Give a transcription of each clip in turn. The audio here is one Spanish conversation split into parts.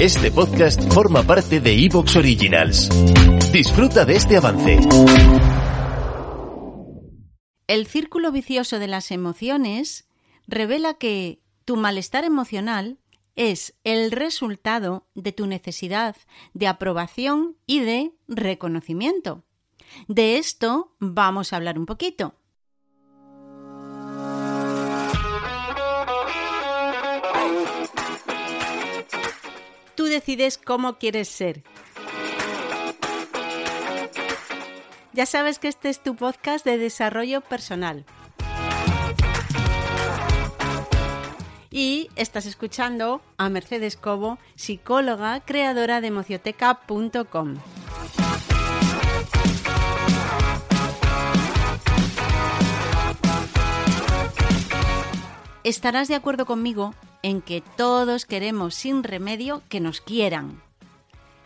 Este podcast forma parte de Evox Originals. Disfruta de este avance. El círculo vicioso de las emociones revela que tu malestar emocional es el resultado de tu necesidad de aprobación y de reconocimiento. De esto vamos a hablar un poquito. Tú decides cómo quieres ser. Ya sabes que este es tu podcast de desarrollo personal. Y estás escuchando a Mercedes Cobo, psicóloga, creadora de emocioteca.com. Estarás de acuerdo conmigo en que todos queremos sin remedio que nos quieran.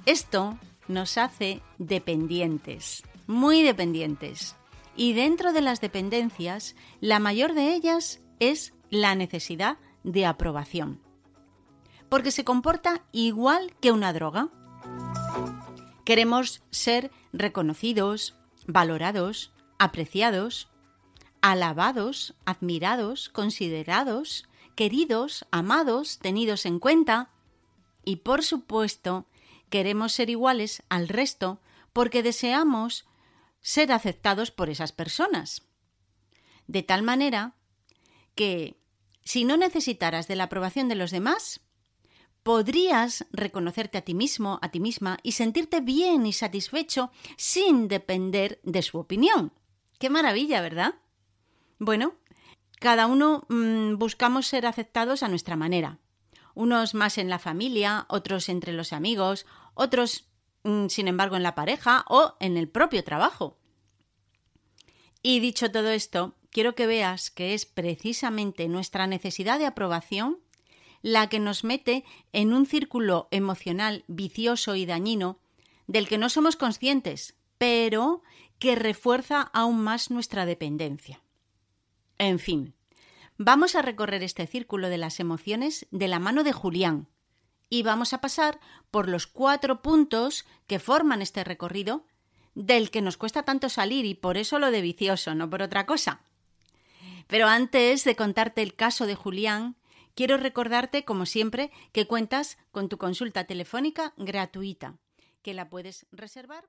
Esto nos hace dependientes, muy dependientes. Y dentro de las dependencias, la mayor de ellas es la necesidad de aprobación. Porque se comporta igual que una droga. Queremos ser reconocidos, valorados, apreciados, alabados, admirados, considerados, queridos, amados, tenidos en cuenta. Y por supuesto, queremos ser iguales al resto porque deseamos ser aceptados por esas personas. De tal manera que si no necesitaras de la aprobación de los demás, podrías reconocerte a ti mismo, a ti misma y sentirte bien y satisfecho sin depender de su opinión. Qué maravilla, ¿verdad? Bueno, cada uno mmm, buscamos ser aceptados a nuestra manera. Unos más en la familia, otros entre los amigos, otros, mmm, sin embargo, en la pareja o en el propio trabajo. Y dicho todo esto, quiero que veas que es precisamente nuestra necesidad de aprobación la que nos mete en un círculo emocional vicioso y dañino del que no somos conscientes, pero que refuerza aún más nuestra dependencia. En fin, vamos a recorrer este círculo de las emociones de la mano de Julián y vamos a pasar por los cuatro puntos que forman este recorrido del que nos cuesta tanto salir y por eso lo de vicioso, no por otra cosa. Pero antes de contarte el caso de Julián, quiero recordarte, como siempre, que cuentas con tu consulta telefónica gratuita, que la puedes reservar.